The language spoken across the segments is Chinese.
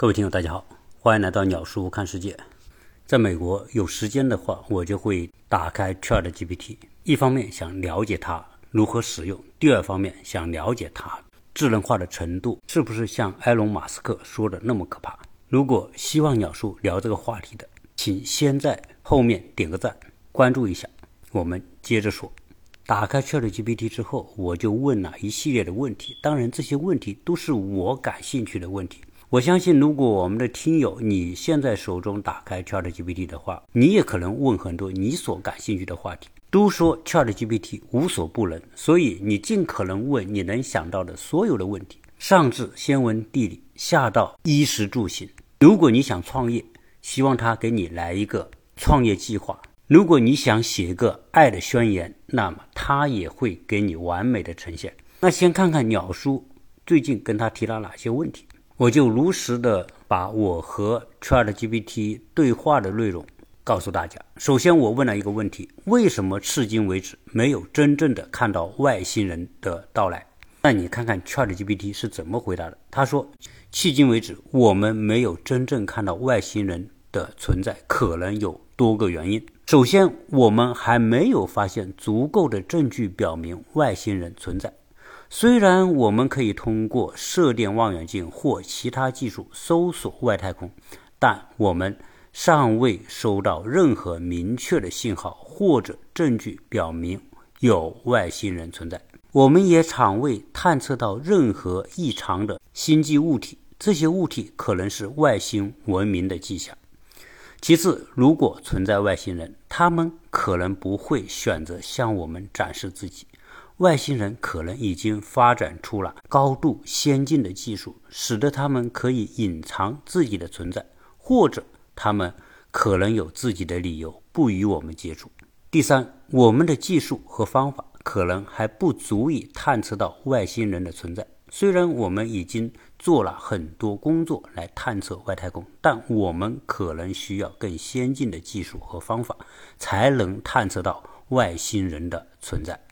各位听友，大家好，欢迎来到鸟叔看世界。在美国有时间的话，我就会打开 Chat GPT，一方面想了解它如何使用，第二方面想了解它智能化的程度是不是像埃隆·马斯克说的那么可怕。如果希望鸟叔聊这个话题的，请先在后面点个赞，关注一下。我们接着说，打开 Chat GPT 之后，我就问了一系列的问题，当然这些问题都是我感兴趣的问题。我相信，如果我们的听友你现在手中打开 ChatGPT 的话，你也可能问很多你所感兴趣的话题。都说 ChatGPT 无所不能，所以你尽可能问你能想到的所有的问题，上至先文地理，下到衣食住行。如果你想创业，希望他给你来一个创业计划；如果你想写个爱的宣言，那么他也会给你完美的呈现。那先看看鸟叔最近跟他提了哪些问题。我就如实的把我和 ChatGPT 对话的内容告诉大家。首先，我问了一个问题：为什么至今为止没有真正的看到外星人的到来？那你看看 ChatGPT 是怎么回答的？他说：迄今为止，我们没有真正看到外星人的存在，可能有多个原因。首先，我们还没有发现足够的证据表明外星人存在。虽然我们可以通过射电望远镜或其他技术搜索外太空，但我们尚未收到任何明确的信号或者证据表明有外星人存在。我们也尚未探测到任何异常的星际物体，这些物体可能是外星文明的迹象。其次，如果存在外星人，他们可能不会选择向我们展示自己。外星人可能已经发展出了高度先进的技术，使得他们可以隐藏自己的存在，或者他们可能有自己的理由不与我们接触。第三，我们的技术和方法可能还不足以探测到外星人的存在。虽然我们已经做了很多工作来探测外太空，但我们可能需要更先进的技术和方法，才能探测到外星人的存在。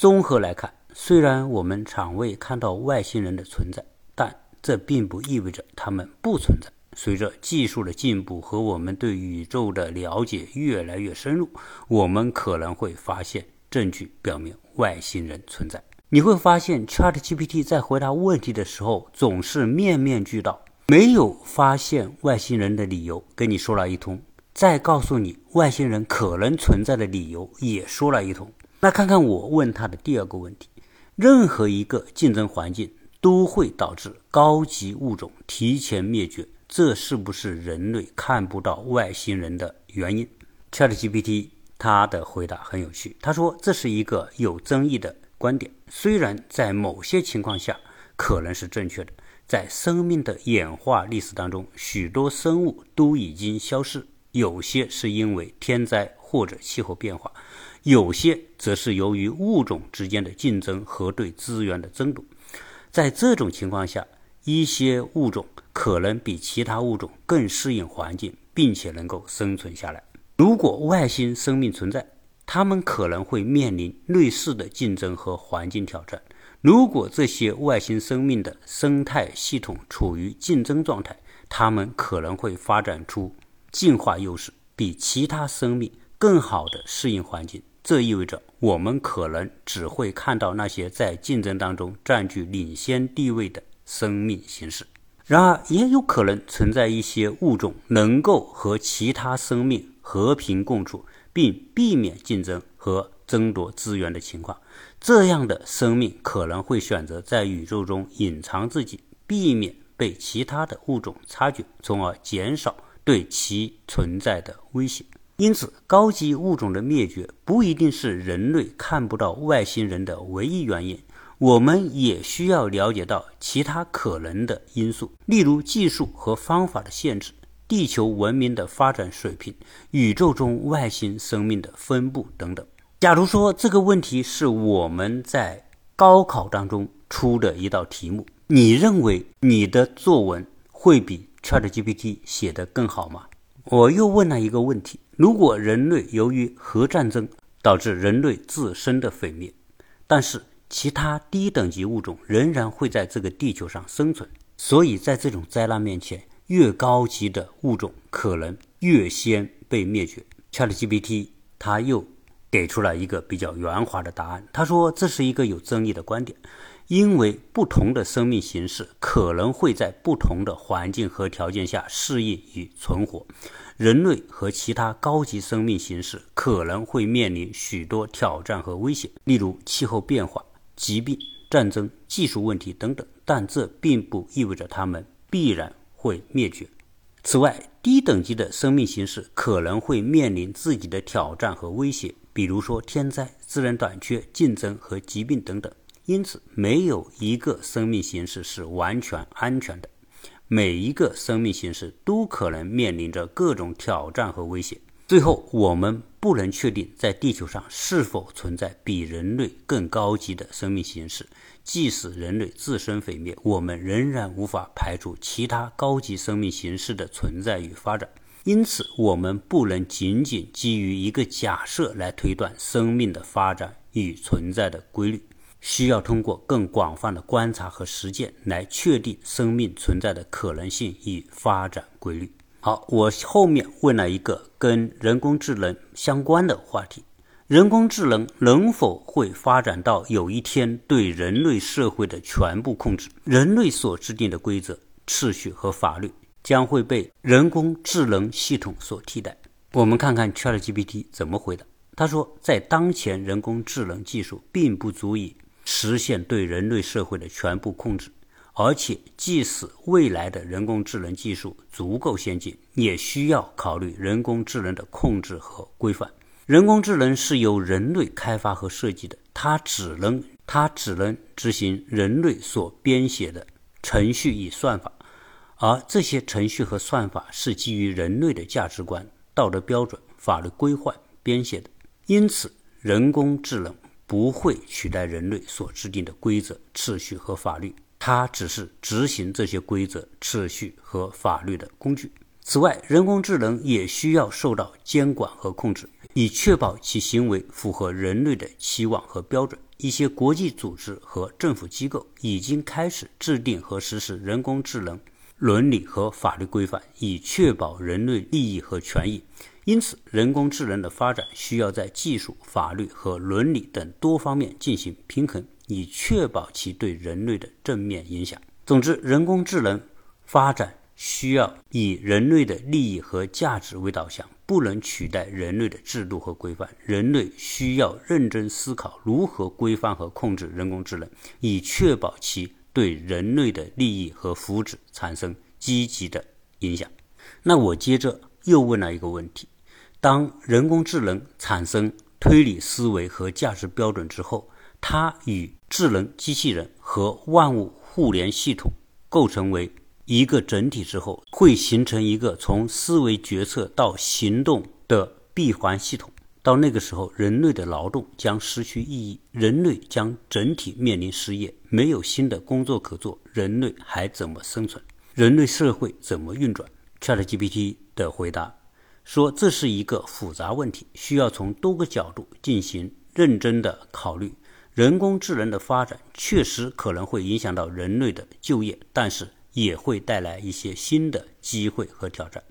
综合来看，虽然我们尚未看到外星人的存在，但这并不意味着他们不存在。随着技术的进步和我们对宇宙的了解越来越深入，我们可能会发现证据表明外星人存在。你会发现，ChatGPT 在回答问题的时候总是面面俱到，没有发现外星人的理由跟你说了一通，再告诉你外星人可能存在的理由也说了一通。那看看我问他的第二个问题：任何一个竞争环境都会导致高级物种提前灭绝，这是不是人类看不到外星人的原因？ChatGPT 他的回答很有趣，他说这是一个有争议的观点，虽然在某些情况下可能是正确的。在生命的演化历史当中，许多生物都已经消失，有些是因为天灾或者气候变化。有些则是由于物种之间的竞争和对资源的争夺，在这种情况下，一些物种可能比其他物种更适应环境，并且能够生存下来。如果外星生命存在，它们可能会面临类似的竞争和环境挑战。如果这些外星生命的生态系统处于竞争状态，它们可能会发展出进化优势，比其他生命更好的适应环境。这意味着我们可能只会看到那些在竞争当中占据领先地位的生命形式。然而，也有可能存在一些物种能够和其他生命和平共处，并避免竞争和争夺资源的情况。这样的生命可能会选择在宇宙中隐藏自己，避免被其他的物种察觉，从而减少对其存在的威胁。因此，高级物种的灭绝不一定是人类看不到外星人的唯一原因。我们也需要了解到其他可能的因素，例如技术和方法的限制、地球文明的发展水平、宇宙中外星生命的分布等等。假如说这个问题是我们在高考当中出的一道题目，你认为你的作文会比 ChatGPT 写得更好吗？我又问了一个问题。如果人类由于核战争导致人类自身的毁灭，但是其他低等级物种仍然会在这个地球上生存，所以在这种灾难面前，越高级的物种可能越先被灭绝。ChatGPT 它又给出了一个比较圆滑的答案，他说这是一个有争议的观点，因为不同的生命形式可能会在不同的环境和条件下适应与存活。人类和其他高级生命形式可能会面临许多挑战和威胁，例如气候变化、疾病、战争、技术问题等等。但这并不意味着它们必然会灭绝。此外，低等级的生命形式可能会面临自己的挑战和威胁，比如说天灾、资源短缺、竞争和疾病等等。因此，没有一个生命形式是完全安全的。每一个生命形式都可能面临着各种挑战和威胁。最后，我们不能确定在地球上是否存在比人类更高级的生命形式。即使人类自身毁灭，我们仍然无法排除其他高级生命形式的存在与发展。因此，我们不能仅仅基于一个假设来推断生命的发展与存在的规律。需要通过更广泛的观察和实践来确定生命存在的可能性与发展规律。好，我后面问了一个跟人工智能相关的话题：人工智能能否会发展到有一天对人类社会的全部控制？人类所制定的规则、秩序和法律将会被人工智能系统所替代？我们看看 ChatGPT 怎么回答。他说，在当前，人工智能技术并不足以。实现对人类社会的全部控制，而且即使未来的人工智能技术足够先进，也需要考虑人工智能的控制和规范。人工智能是由人类开发和设计的，它只能它只能执行人类所编写的程序与算法，而这些程序和算法是基于人类的价值观、道德标准、法律规范编写的。因此，人工智能。不会取代人类所制定的规则、秩序和法律，它只是执行这些规则、秩序和法律的工具。此外，人工智能也需要受到监管和控制，以确保其行为符合人类的期望和标准。一些国际组织和政府机构已经开始制定和实施人工智能伦理和法律规范，以确保人类利益和权益。因此，人工智能的发展需要在技术、法律和伦理等多方面进行平衡，以确保其对人类的正面影响。总之，人工智能发展需要以人类的利益和价值为导向，不能取代人类的制度和规范。人类需要认真思考如何规范和控制人工智能，以确保其对人类的利益和福祉产生积极的影响。那我接着又问了一个问题。当人工智能产生推理思维和价值标准之后，它与智能机器人和万物互联系统构成为一个整体之后，会形成一个从思维决策到行动的闭环系统。到那个时候，人类的劳动将失去意义，人类将整体面临失业，没有新的工作可做，人类还怎么生存？人类社会怎么运转？ChatGPT 的回答。说这是一个复杂问题，需要从多个角度进行认真的考虑。人工智能的发展确实可能会影响到人类的就业，但是也会带来一些新的机会和挑战。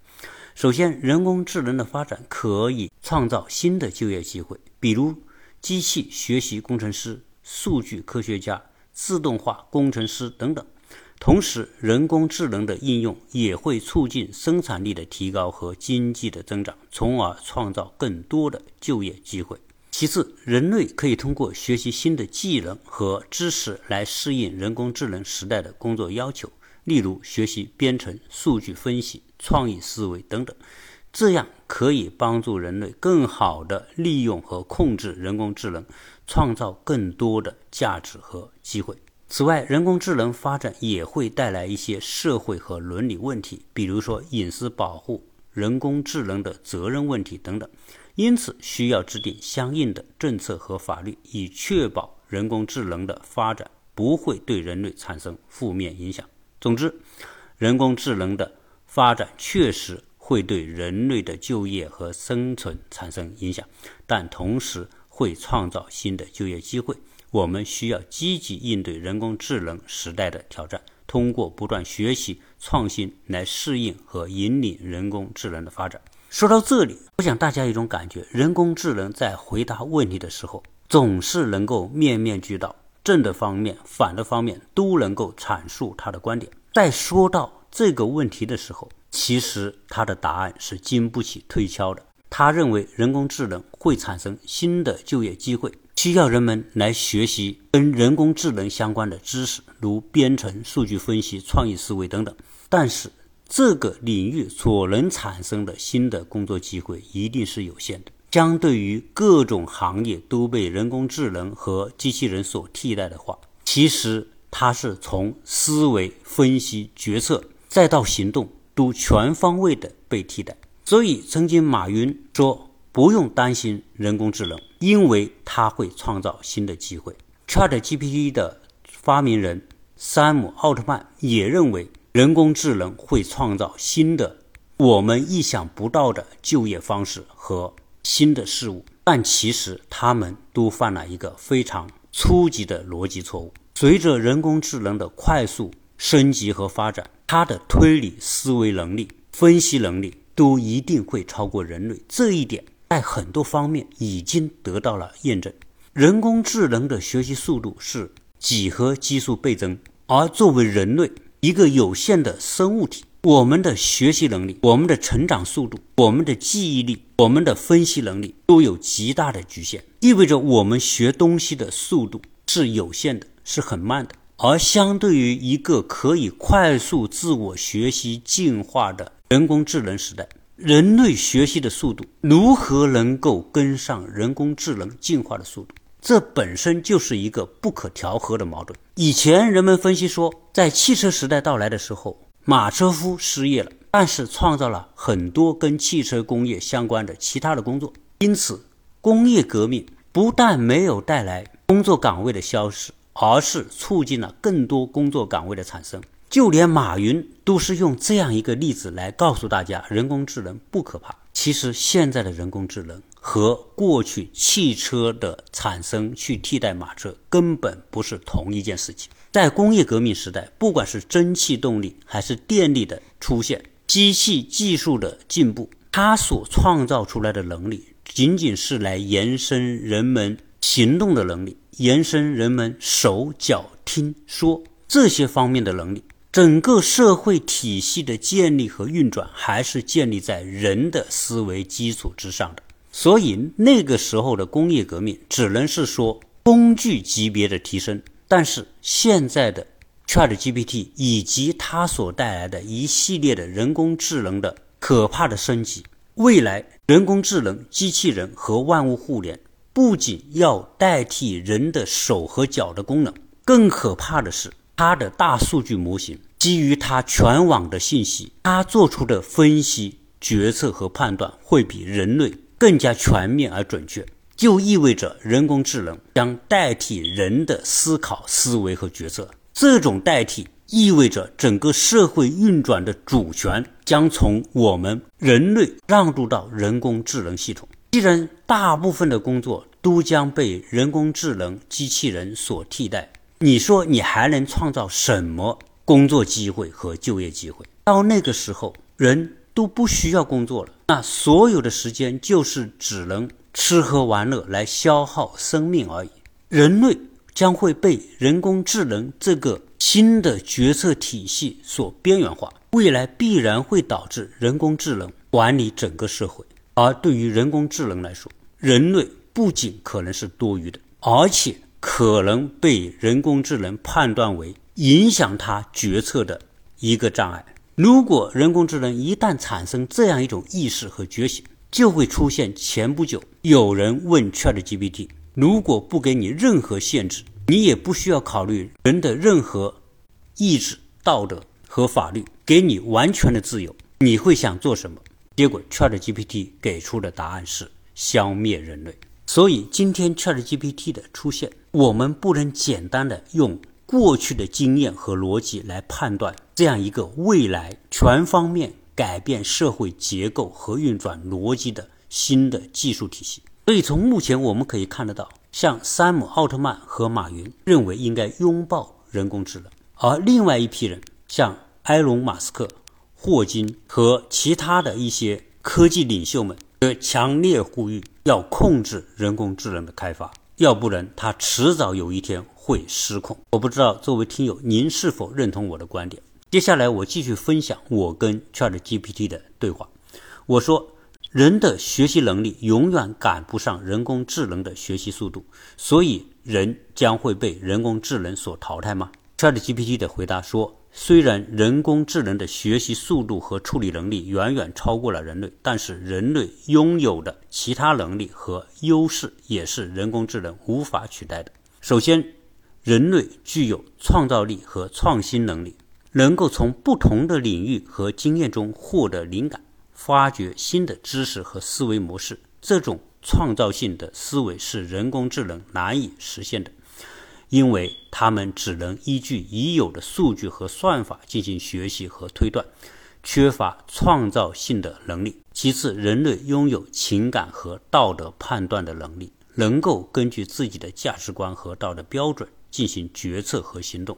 首先，人工智能的发展可以创造新的就业机会，比如机器学习工程师、数据科学家、自动化工程师等等。同时，人工智能的应用也会促进生产力的提高和经济的增长，从而创造更多的就业机会。其次，人类可以通过学习新的技能和知识来适应人工智能时代的工作要求，例如学习编程、数据分析、创意思维等等。这样可以帮助人类更好地利用和控制人工智能，创造更多的价值和机会。此外，人工智能发展也会带来一些社会和伦理问题，比如说隐私保护、人工智能的责任问题等等。因此，需要制定相应的政策和法律，以确保人工智能的发展不会对人类产生负面影响。总之，人工智能的发展确实会对人类的就业和生存产生影响，但同时会创造新的就业机会。我们需要积极应对人工智能时代的挑战，通过不断学习、创新来适应和引领人工智能的发展。说到这里，我想大家有一种感觉：人工智能在回答问题的时候，总是能够面面俱到，正的方面、反的方面都能够阐述他的观点。在说到这个问题的时候，其实他的答案是经不起推敲的。他认为人工智能会产生新的就业机会，需要人们来学习跟人工智能相关的知识，如编程、数据分析、创意思维等等。但是，这个领域所能产生的新的工作机会一定是有限的。相对于各种行业都被人工智能和机器人所替代的话，其实它是从思维、分析、决策再到行动都全方位的被替代。所以，曾经马云说不用担心人工智能，因为它会创造新的机会。ChatGPT 的发明人山姆·奥特曼也认为。人工智能会创造新的、我们意想不到的就业方式和新的事物，但其实他们都犯了一个非常初级的逻辑错误。随着人工智能的快速升级和发展，它的推理思维能力、分析能力都一定会超过人类。这一点在很多方面已经得到了验证。人工智能的学习速度是几何级数倍增，而作为人类。一个有限的生物体，我们的学习能力、我们的成长速度、我们的记忆力、我们的分析能力都有极大的局限，意味着我们学东西的速度是有限的，是很慢的。而相对于一个可以快速自我学习进化的人工智能时代，人类学习的速度如何能够跟上人工智能进化的速度？这本身就是一个不可调和的矛盾。以前人们分析说，在汽车时代到来的时候，马车夫失业了，但是创造了很多跟汽车工业相关的其他的工作。因此，工业革命不但没有带来工作岗位的消失，而是促进了更多工作岗位的产生。就连马云都是用这样一个例子来告诉大家，人工智能不可怕。其实，现在的人工智能。和过去汽车的产生去替代马车根本不是同一件事情。在工业革命时代，不管是蒸汽动力还是电力的出现，机器技术的进步，它所创造出来的能力，仅仅是来延伸人们行动的能力，延伸人们手脚听说这些方面的能力。整个社会体系的建立和运转，还是建立在人的思维基础之上的。所以那个时候的工业革命只能是说工具级别的提升，但是现在的 ChatGPT 以及它所带来的一系列的人工智能的可怕的升级，未来人工智能、机器人和万物互联不仅要代替人的手和脚的功能，更可怕的是它的大数据模型基于它全网的信息，它做出的分析、决策和判断会比人类。更加全面而准确，就意味着人工智能将代替人的思考、思维和决策。这种代替意味着整个社会运转的主权将从我们人类让渡到人工智能系统。既然大部分的工作都将被人工智能机器人所替代，你说你还能创造什么工作机会和就业机会？到那个时候，人。都不需要工作了，那所有的时间就是只能吃喝玩乐来消耗生命而已。人类将会被人工智能这个新的决策体系所边缘化，未来必然会导致人工智能管理整个社会。而对于人工智能来说，人类不仅可能是多余的，而且可能被人工智能判断为影响它决策的一个障碍。如果人工智能一旦产生这样一种意识和觉醒，就会出现前不久有人问 ChatGPT：“ 如果不给你任何限制，你也不需要考虑人的任何意志、道德和法律，给你完全的自由，你会想做什么？”结果 ChatGPT 给出的答案是消灭人类。所以今天 ChatGPT 的出现，我们不能简单的用。过去的经验和逻辑来判断这样一个未来全方面改变社会结构和运转逻辑的新的技术体系。所以从目前我们可以看得到，像山姆·奥特曼和马云认为应该拥抱人工智能，而另外一批人像埃隆·马斯克、霍金和其他的一些科技领袖们强烈呼吁，要控制人工智能的开发，要不然它迟早有一天会失控。我不知道作为听友您是否认同我的观点。接下来我继续分享我跟 ChatGPT 的对话。我说。人的学习能力永远赶不上人工智能的学习速度，所以人将会被人工智能所淘汰吗？ChatGPT 的回答说：“虽然人工智能的学习速度和处理能力远远超过了人类，但是人类拥有的其他能力和优势也是人工智能无法取代的。首先，人类具有创造力和创新能力，能够从不同的领域和经验中获得灵感。”发掘新的知识和思维模式，这种创造性的思维是人工智能难以实现的，因为他们只能依据已有的数据和算法进行学习和推断，缺乏创造性的能力。其次，人类拥有情感和道德判断的能力，能够根据自己的价值观和道德标准进行决策和行动。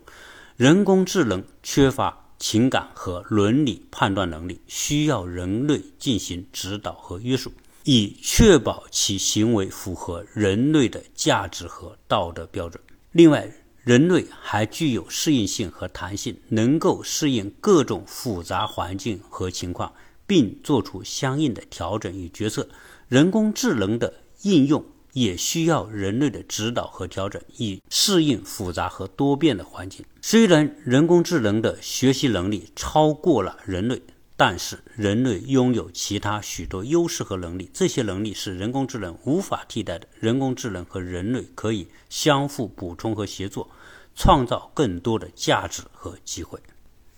人工智能缺乏。情感和伦理判断能力需要人类进行指导和约束，以确保其行为符合人类的价值和道德标准。另外，人类还具有适应性和弹性，能够适应各种复杂环境和情况，并做出相应的调整与决策。人工智能的应用。也需要人类的指导和调整，以适应复杂和多变的环境。虽然人工智能的学习能力超过了人类，但是人类拥有其他许多优势和能力，这些能力是人工智能无法替代的。人工智能和人类可以相互补充和协作，创造更多的价值和机会。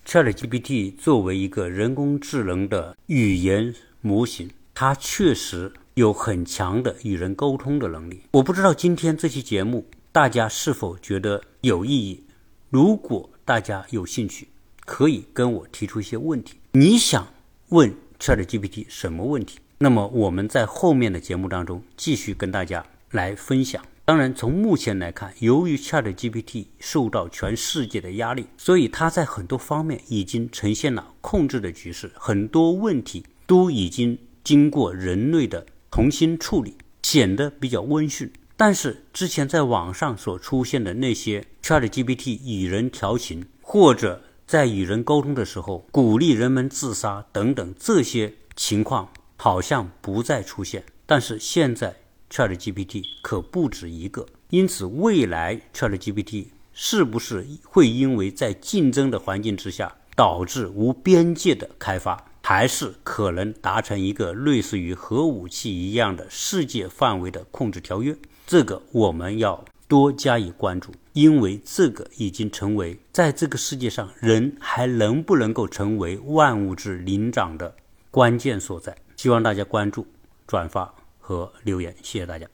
ChatGPT 作为一个人工智能的语言模型，它确实。有很强的与人沟通的能力。我不知道今天这期节目大家是否觉得有意义。如果大家有兴趣，可以跟我提出一些问题。你想问 ChatGPT 什么问题？那么我们在后面的节目当中继续跟大家来分享。当然，从目前来看，由于 ChatGPT 受到全世界的压力，所以它在很多方面已经呈现了控制的局势。很多问题都已经经过人类的。重新处理显得比较温驯，但是之前在网上所出现的那些 ChatGPT 与人调情，或者在与人沟通的时候鼓励人们自杀等等这些情况，好像不再出现。但是现在 ChatGPT 可不止一个，因此未来 ChatGPT 是不是会因为在竞争的环境之下导致无边界的开发？还是可能达成一个类似于核武器一样的世界范围的控制条约，这个我们要多加以关注，因为这个已经成为在这个世界上人还能不能够成为万物之灵长的关键所在。希望大家关注、转发和留言，谢谢大家。